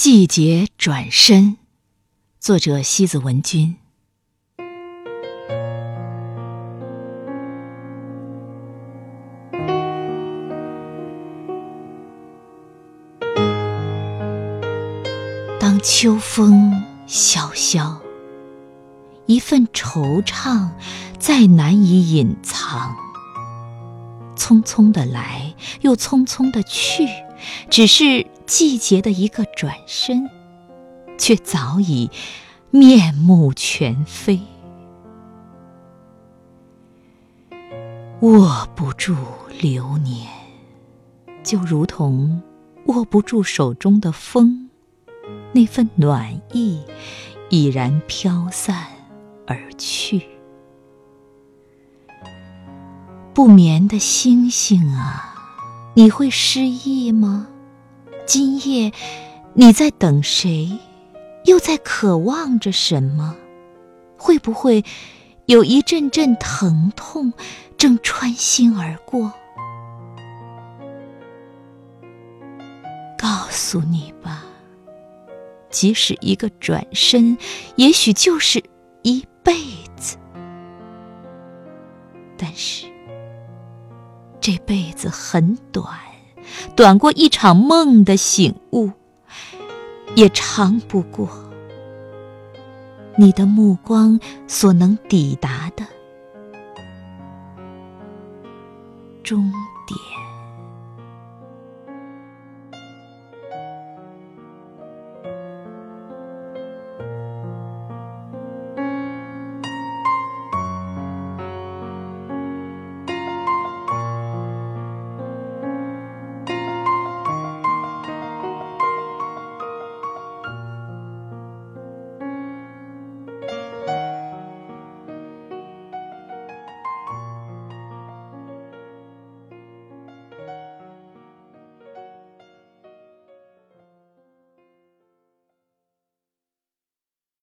季节转身，作者西子文君。当秋风萧萧，一份惆怅再难以隐藏。匆匆的来，又匆匆的去，只是季节的一个转身，却早已面目全非。握不住流年，就如同握不住手中的风，那份暖意已然飘散而去。不眠的星星啊，你会失忆吗？今夜你在等谁？又在渴望着什么？会不会有一阵阵疼痛正穿心而过？告诉你吧，即使一个转身，也许就是一辈子。但是。这辈子很短，短过一场梦的醒悟，也长不过你的目光所能抵达的终点。